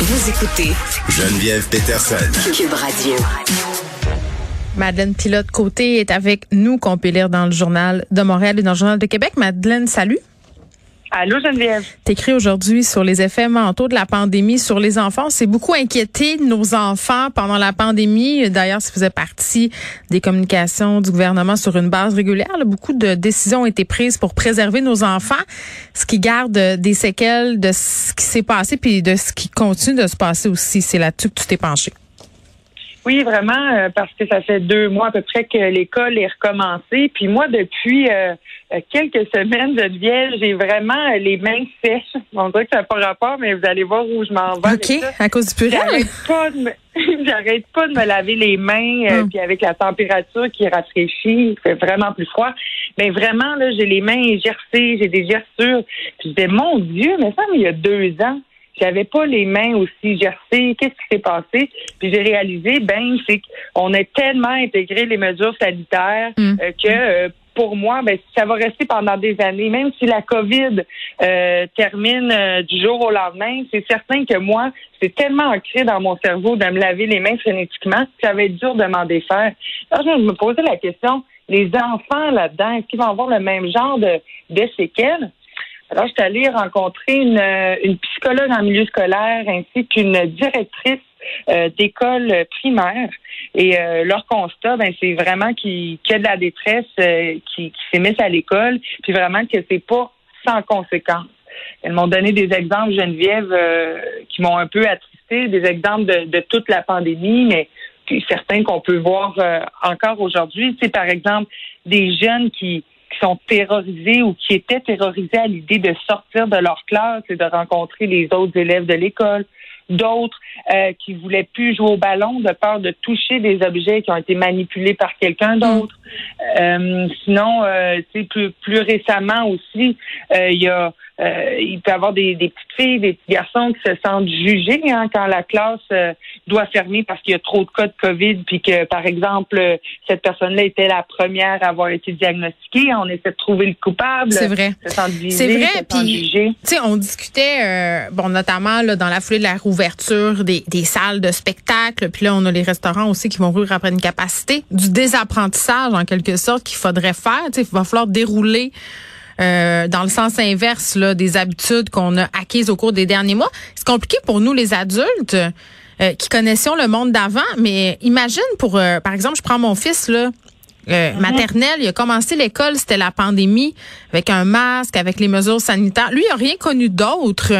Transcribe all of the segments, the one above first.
Vous écoutez Geneviève Peterson. Cube Radio. Madeleine Pilote Côté est avec nous, qu'on peut lire dans le journal de Montréal et dans le journal de Québec. Madeleine, salut. Allô, Geneviève? T'écris aujourd'hui sur les effets mentaux de la pandémie sur les enfants. C'est beaucoup inquiété nos enfants pendant la pandémie. D'ailleurs, ça faisait partie des communications du gouvernement sur une base régulière. beaucoup de décisions ont été prises pour préserver nos enfants, ce qui garde des séquelles de ce qui s'est passé puis de ce qui continue de se passer aussi. C'est là-dessus que tu t'es penché. Oui, vraiment, euh, parce que ça fait deux mois à peu près que l'école est recommencée. Puis moi, depuis euh, euh, quelques semaines, Geneviève, j'ai vraiment les mains sèches. On dirait que ça n'a pas rapport, mais vous allez voir où je m'en vais. OK, à cause du purée. J'arrête pas de me laver les mains, hum. puis avec la température qui rafraîchit, il fait vraiment plus froid. Mais vraiment, là, j'ai les mains gercées, j'ai des gerçures. Puis je disais, mon Dieu, mais ça, il y a deux ans, j'avais pas les mains aussi gercées. Qu'est-ce qui s'est passé? Puis j'ai réalisé, ben, c'est qu'on a tellement intégré les mesures sanitaires mm. euh, que euh, pour moi, ben, ça va rester pendant des années. Même si la COVID euh, termine du jour au lendemain, c'est certain que moi, c'est tellement ancré dans mon cerveau de me laver les mains frénétiquement que ça va être dur de m'en défaire. Alors, je me posais la question, les enfants là-dedans, est-ce qu'ils vont avoir le même genre de, de séquelles? Alors, je suis allée rencontrer une, une psychologue en milieu scolaire ainsi qu'une directrice euh, d'école primaire. Et euh, leur constat, ben, c'est vraiment qu'il y a de la détresse euh, qui, qui s'est mise à l'école, puis vraiment que c'est pas sans conséquence. Elles m'ont donné des exemples, Geneviève, qui m'ont un peu attristé, des exemples de, de toute la pandémie, mais certains qu'on peut voir encore aujourd'hui. C'est par exemple des jeunes qui qui sont terrorisés ou qui étaient terrorisés à l'idée de sortir de leur classe et de rencontrer les autres élèves de l'école. D'autres euh, qui voulaient plus jouer au ballon de peur de toucher des objets qui ont été manipulés par quelqu'un mm. d'autre. Euh, sinon, euh, plus, plus récemment aussi, euh, il y a euh, il peut y avoir des, des, petites filles, des petits garçons qui se sentent jugés hein, quand la classe euh, doit fermer parce qu'il y a trop de cas de COVID, puis que, par exemple, cette personne-là était la première à avoir été diagnostiquée. On essaie de trouver le coupable. C'est vrai. C'est vrai. Puis, on discutait, euh, bon, notamment là, dans la foulée de la rouverture des, des salles de spectacle, puis là, on a les restaurants aussi qui vont rouvrir après une capacité, du désapprentissage en quelque sorte qu'il faudrait faire. Tu sais, il va falloir dérouler euh, dans le sens inverse là, des habitudes qu'on a acquises au cours des derniers mois. C'est compliqué pour nous les adultes euh, qui connaissions le monde d'avant, mais imagine pour, euh, par exemple, je prends mon fils là. Mhm. maternel, il a commencé l'école, c'était la pandémie, avec un masque, avec les mesures sanitaires. Lui, il n'a rien connu d'autre.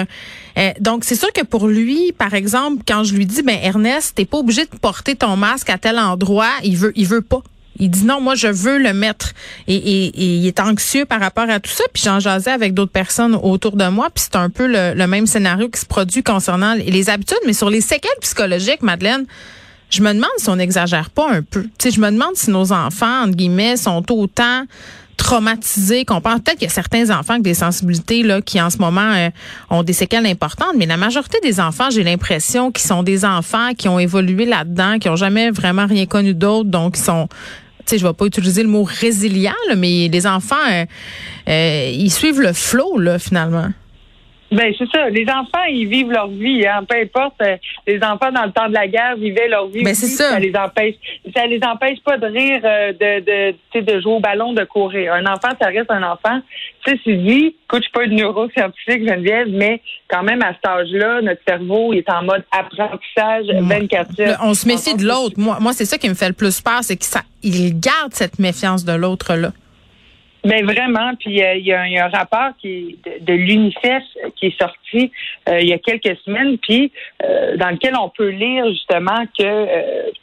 donc, c'est sûr que pour lui, par exemple, quand je lui dis, ben Ernest, t'es pas obligé de porter ton masque à tel endroit, il veut, il veut pas. Il dit non, moi je veux le mettre. Et, il est anxieux par rapport à tout ça. Puis j'en jasais avec d'autres personnes autour de moi. Puis c'est un peu le, même scénario qui se produit concernant les habitudes, mais sur les séquelles psychologiques, Madeleine. Je me demande si on n'exagère pas un peu. Sais, je me demande si nos enfants, entre guillemets, sont autant traumatisés qu'on pense. Peut-être qu'il y a certains enfants avec des sensibilités là qui en ce moment euh, ont des séquelles importantes, mais la majorité des enfants, j'ai l'impression qu'ils sont des enfants qui ont évolué là-dedans, qui ont jamais vraiment rien connu d'autre, donc ils sont je vais pas utiliser le mot résilient, mais les enfants, euh, euh, ils suivent le flot, là, finalement. Ben c'est ça. Les enfants, ils vivent leur vie. Hein. Peu importe. Euh, les enfants dans le temps de la guerre vivaient leur vie. Ben c'est ça. Ça les empêche. Ça les empêche pas de rire, de de de jouer au ballon, de courir. Un enfant, ça reste un enfant. Tu sais, dit, écoute, je suis pas une neuroscientifique, Geneviève, mais quand même à cet âge-là, notre cerveau il est en mode apprentissage 24 heures. On se méfie de l'autre. Moi, moi, c'est ça qui me fait le plus peur, c'est qu'il garde cette méfiance de l'autre là. Ben vraiment, puis euh, il y, a un rapport qui de, l'UNICEF qui est sorti euh, il y a quelques semaines, puis euh, dans lequel on peut lire justement que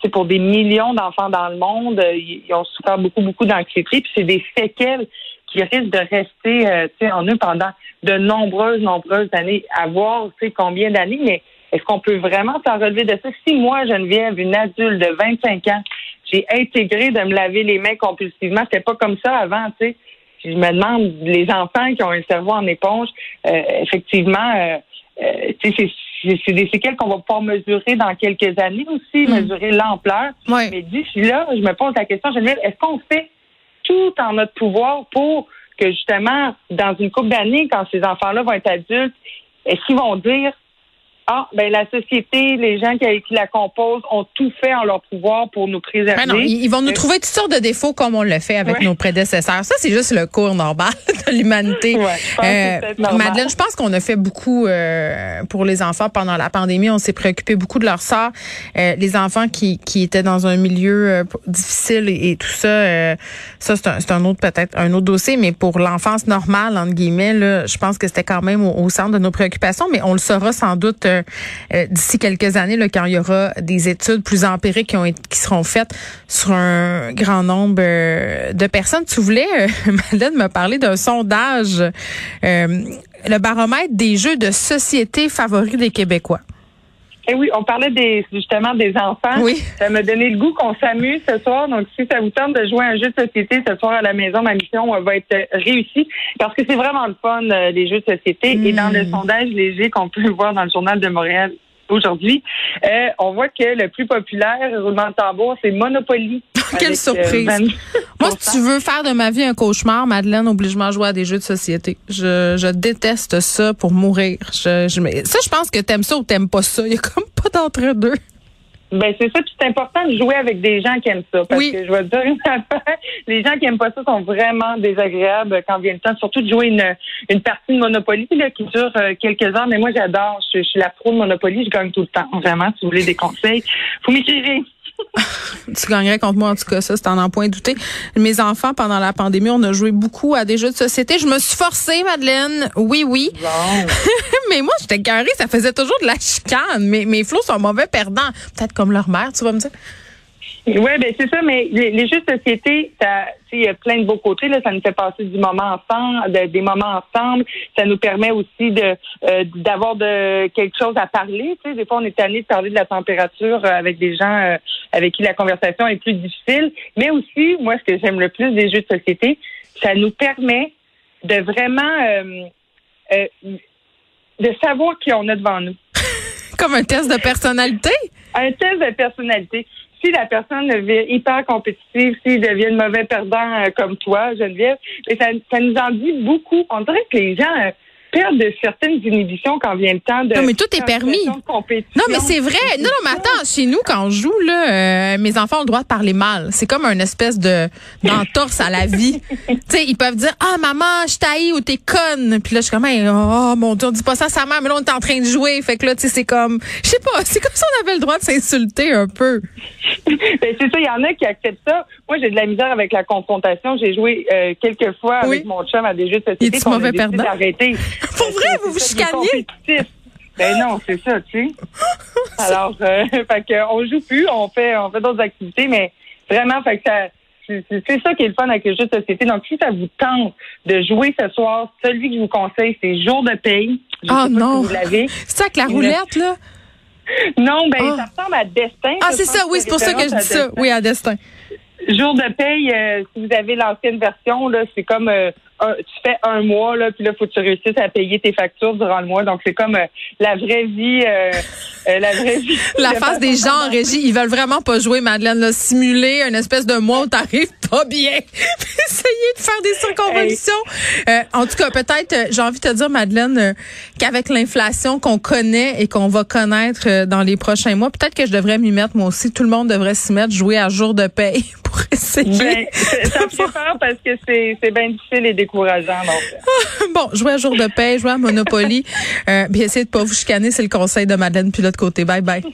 c'est pour des millions d'enfants dans le monde, ils ont souffert beaucoup beaucoup d'anxiété, puis c'est des séquelles qui risquent de rester en eux pendant de nombreuses nombreuses années, à voir combien d'années, mais est-ce qu'on peut vraiment s'en relever de ça? Si moi Geneviève, une adulte de 25 ans, j'ai intégré de me laver les mains compulsivement, c'était pas comme ça avant, tu sais je me demande, les enfants qui ont un cerveau en éponge, euh, effectivement, euh, euh, c'est des séquelles qu'on va pouvoir mesurer dans quelques années aussi, mm. mesurer l'ampleur. Mais d'ici là, je me pose la question, Geneviève, est-ce qu'on fait tout en notre pouvoir pour que justement, dans une couple d'années, quand ces enfants-là vont être adultes, est-ce qu'ils vont dire ah, ben la société, les gens qui, qui, la composent ont tout fait en leur pouvoir pour nous préserver. Ben non, ils vont nous euh, trouver toutes sortes de défauts comme on le fait avec nos prédécesseurs. Ça, c'est juste le cours normal de l'humanité. Ouais, euh, Madeleine, je pense qu'on a fait beaucoup euh, pour les enfants pendant la pandémie. On s'est préoccupé beaucoup de leur sort. Euh, les enfants qui, qui étaient dans un milieu euh, difficile et, tout ça, ça c'est un, un, autre peut-être un autre dossier. Mais pour l'enfance normale entre guillemets, là, je pense que c'était quand même au, au, centre de nos préoccupations. Mais on le saura sans doute euh, d'ici quelques années, là, quand il y aura des études plus empiriques qui, qui seront faites sur un grand nombre euh, de personnes. Tu voulais, euh, Madeleine, me parler d'un sondage, le baromètre des jeux de société favoris des Québécois. Eh oui, on parlait des, justement des enfants. Oui. Ça m'a donné le goût qu'on s'amuse ce soir. Donc, si ça vous tente de jouer à un jeu de société ce soir à la maison, ma mission va être réussie parce que c'est vraiment le fun, les jeux de société. Et dans le hmm. sondage léger qu'on peut voir dans le Journal de Montréal aujourd'hui, euh, on voit que le plus populaire roulement de tambour, c'est Monopoly. Quelle euh, surprise! Moi, si tu veux faire de ma vie un cauchemar, Madeleine, oblige-moi à jouer à des jeux de société. Je, je déteste ça pour mourir. Je, je, ça, je pense que t'aimes ça ou t'aimes pas ça. Il y a comme pas d'entre-deux. Ben c'est ça, c'est important de jouer avec des gens qui aiment ça. Parce que je vais te dire une affaire, les gens qui aiment pas ça sont vraiment désagréables quand vient le temps, surtout de jouer une, une partie de Monopoly là, qui dure euh, quelques heures. Mais moi j'adore, je, suis la pro de Monopoly, je gagne tout le temps. Vraiment, si vous voulez des conseils, faut m'écrire. tu gagnerais contre moi en tout cas, ça, c'est en en point douter. Mes enfants, pendant la pandémie, on a joué beaucoup à des jeux de société. Je me suis forcée, Madeleine. Oui, oui. mais moi, j'étais carrée, ça faisait toujours de la chicane. Mais mes flots sont mauvais perdants. Peut-être comme leur mère, tu vas me dire. Oui, ben c'est ça, mais les, jeux de société, ça, il y a plein de beaux côtés. Là, ça nous fait passer du moment ensemble, des moments ensemble. Ça nous permet aussi de euh, d'avoir de quelque chose à parler. Tu sais, des fois, on est tanné de parler de la température euh, avec des gens euh, avec qui la conversation est plus difficile. Mais aussi, moi, ce que j'aime le plus des jeux de société, ça nous permet de vraiment de savoir qui on a devant nous. Comme un test de personnalité? Un test de personnalité si la personne devient hyper compétitive, s'il devient mauvais perdant euh, comme toi, Geneviève, ça, ça nous en dit beaucoup. On dirait que les gens euh, perdre de certaines inhibitions quand vient le temps de. Non, mais tout est permis. Non, mais c'est vrai. Non, non, mais attends, chez nous, quand on joue, là, euh, mes enfants ont le droit de parler mal. C'est comme un espèce de d'entorse à la vie. tu sais, ils peuvent dire, ah, maman, je t'haïs ou t'es conne. Puis là, je suis comme, oh, mon Dieu, on dit pas ça à sa mère, mais là, on est en train de jouer. Fait que là, tu sais, c'est comme, je sais pas, c'est comme si on avait le droit de s'insulter un peu. ben, c'est ça, il y en a qui acceptent ça. Moi, j'ai de la misère avec la confrontation. J'ai joué euh, quelques fois avec mon chum à des jeux de société. Il mauvais perdant? Pour vrai, vous vous chicaniez? Ben non, c'est ça, tu sais. Alors, euh, fait que on joue plus, on fait, on fait d'autres activités, mais vraiment, fait que ça, c'est ça qui est le fun avec le jeu de société. Donc, si ça vous tente de jouer ce soir, celui que je vous conseille, c'est Jour de paye. Ah non! C'est ça avec la roulette, là? Non, ben, ah. ça ressemble à Destin. Ah, c'est ça, oui, c'est pour ça que je dis ça. Oui, à Destin. Jour de paye, euh, si vous avez l'ancienne version, là, c'est comme euh, tu fais un mois, là, puis là, faut que tu réussisses à payer tes factures durant le mois. Donc, c'est comme euh, la vraie vie, euh, euh, la vraie vie. la face des gens en régie, ils veulent vraiment pas jouer, Madeleine, là, simuler une espèce de mois où t'arrives pas bien. Essayer de faire des circonvolutions. en tout cas, peut-être, j'ai envie de te dire, Madeleine, qu'avec l'inflation qu'on connaît et qu'on va connaître dans les prochains mois, peut-être que je devrais m'y mettre, moi aussi. Tout le monde devrait s'y mettre, jouer à jour de paye pour essayer. Ben, ça me fait peur parce que c'est bien difficile et bon, jouer à jour de paix, jouer à Monopoly, euh, puis essayer de pas vous chicaner, c'est le conseil de Madeleine puis l'autre côté. Bye bye.